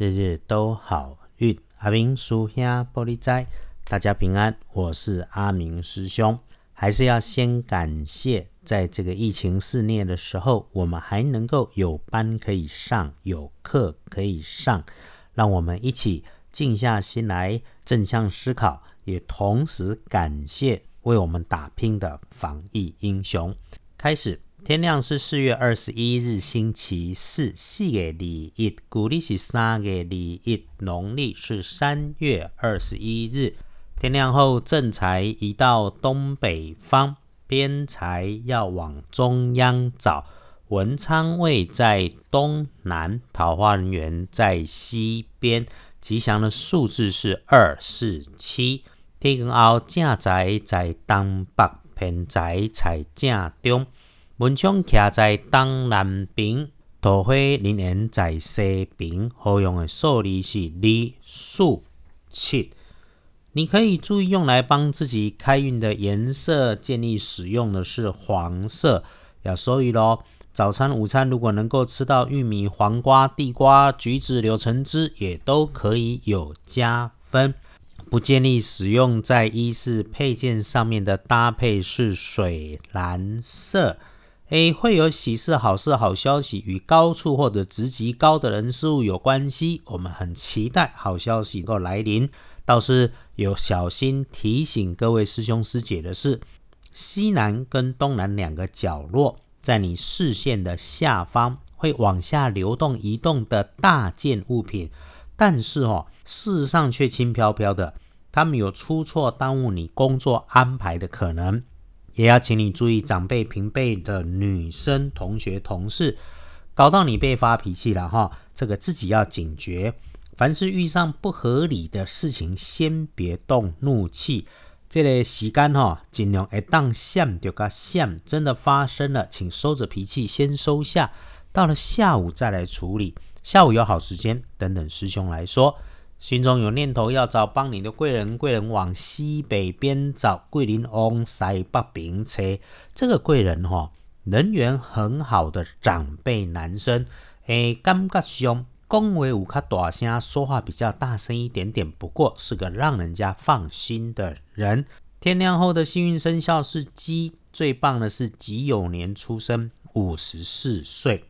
日日都好运。阿明叔兄玻璃斋，大家平安。我是阿明师兄，还是要先感谢，在这个疫情肆虐的时候，我们还能够有班可以上，有课可以上，让我们一起静下心来，正向思考，也同时感谢为我们打拼的防疫英雄。开始。天亮是四月二十一日，星期四，四月二一，古历是三月二一，农历是三月二十一日。天亮后，正财移到东北方，偏财要往中央找。文昌位在东南，桃花人员在西边。吉祥的数字是二四七。天光后，正财在东北，偏财在正中。文昌徛在东南边，桃花人缘在西边。好用的数字是二、四、七。你可以注意用来帮自己开运的颜色，建议使用的是黄色。要所以咯，早餐、午餐如果能够吃到玉米、黄瓜、地瓜、橘子、柳橙汁，也都可以有加分。不建议使用在衣饰配件上面的搭配是水蓝色。A 会有喜事、好事、好消息，与高处或者职级高的人事物有关系。我们很期待好消息能够来临。倒是有小心提醒各位师兄师姐的是，西南跟东南两个角落，在你视线的下方会往下流动、移动的大件物品，但是哦，事实上却轻飘飘的，他们有出错、耽误你工作安排的可能。也要请你注意，长辈平辈的女生同学同事，搞到你被发脾气了哈，这个自己要警觉。凡是遇上不合理的事情，先别动怒气。这类时间哈，尽量一当想就个想，真的发生了，请收着脾气先收下，到了下午再来处理。下午有好时间，等等师兄来说。心中有念头要找帮你的贵人，贵人往西北边找，桂林往西北边车。这个贵人哈，人缘很好的长辈男生，诶，感觉上恭维五卡大声，说话比较大声一点点，不过是个让人家放心的人。天亮后的幸运生肖是鸡，最棒的是己酉年出生，五十四岁。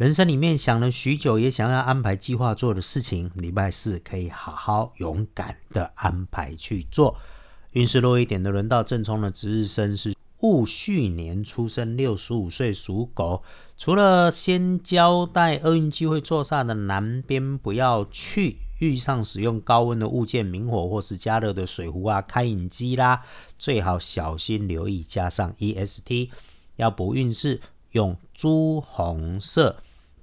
人生里面想了许久，也想要安排计划做的事情，礼拜四可以好好勇敢的安排去做。运势弱一点的，轮到正冲的值日生是戊戌年出生，六十五岁属狗。除了先交代厄运机会坐煞的南边不要去，遇上使用高温的物件，明火或是加热的水壶啊、开饮机啦，最好小心留意。加上 EST 要补运势，用朱红色。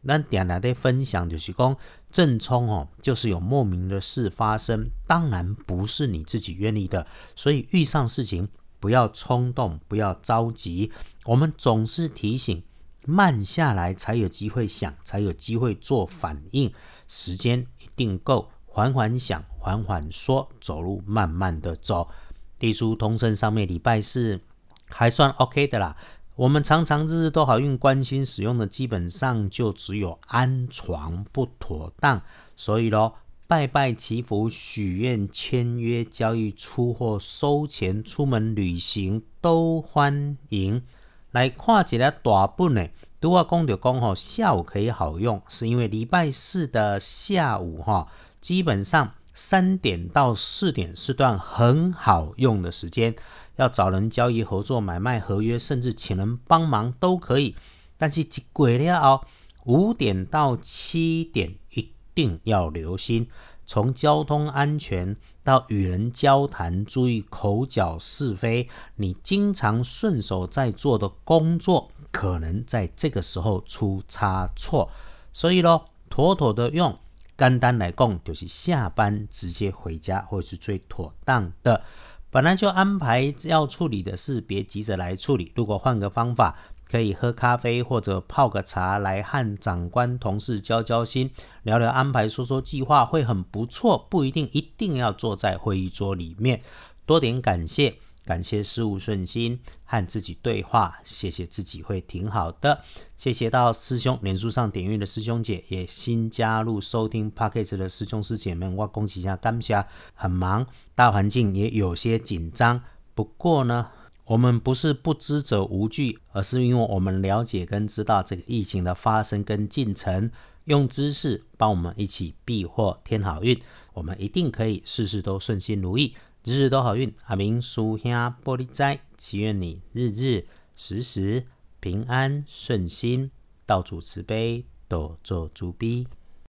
那点来的分享就是讲正冲哦，就是有莫名的事发生，当然不是你自己愿意的，所以遇上事情不要冲动，不要着急。我们总是提醒，慢下来才有机会想，才有机会做反应，时间一定够，缓缓想，缓缓说，走路慢慢的走。地书通身上面礼拜四还算 OK 的啦。我们常常日日都好运关心使用的，基本上就只有安床不妥当。所以咯，拜拜祈福、许愿、签约、交易、出货、收钱、出门旅行都欢迎。来看起来大本呢，都要讲就讲吼，下午可以好用，是因为礼拜四的下午哈，基本上三点到四点是段很好用的时间。要找人交易、合作、买卖、合约，甚至请人帮忙都可以。但是一过了哦，五点到七点一定要留心。从交通安全到与人交谈，注意口角是非。你经常顺手在做的工作，可能在这个时候出差错。所以咯，妥妥的用，简单来讲，就是下班直接回家，或是最妥当的。本来就安排要处理的事，别急着来处理。如果换个方法，可以喝咖啡或者泡个茶，来和长官同事交交心，聊聊安排，说说计划，会很不错。不一定一定要坐在会议桌里面，多点感谢，感谢事物顺心，和自己对话，谢谢自己会挺好的。谢谢到师兄脸书上点阅的师兄姐，也新加入收听 p o c k e 的师兄师姐们，我恭喜一下，感谢。很忙，大环境也有些紧张，不过呢。我们不是不知者无惧，而是因为我们了解跟知道这个疫情的发生跟进程，用知识帮我们一起避祸添好运，我们一定可以事事都顺心如意，日日都好运。阿明叔兄玻璃斋，祈愿你日日时时平安顺心，道主慈悲，多做主逼。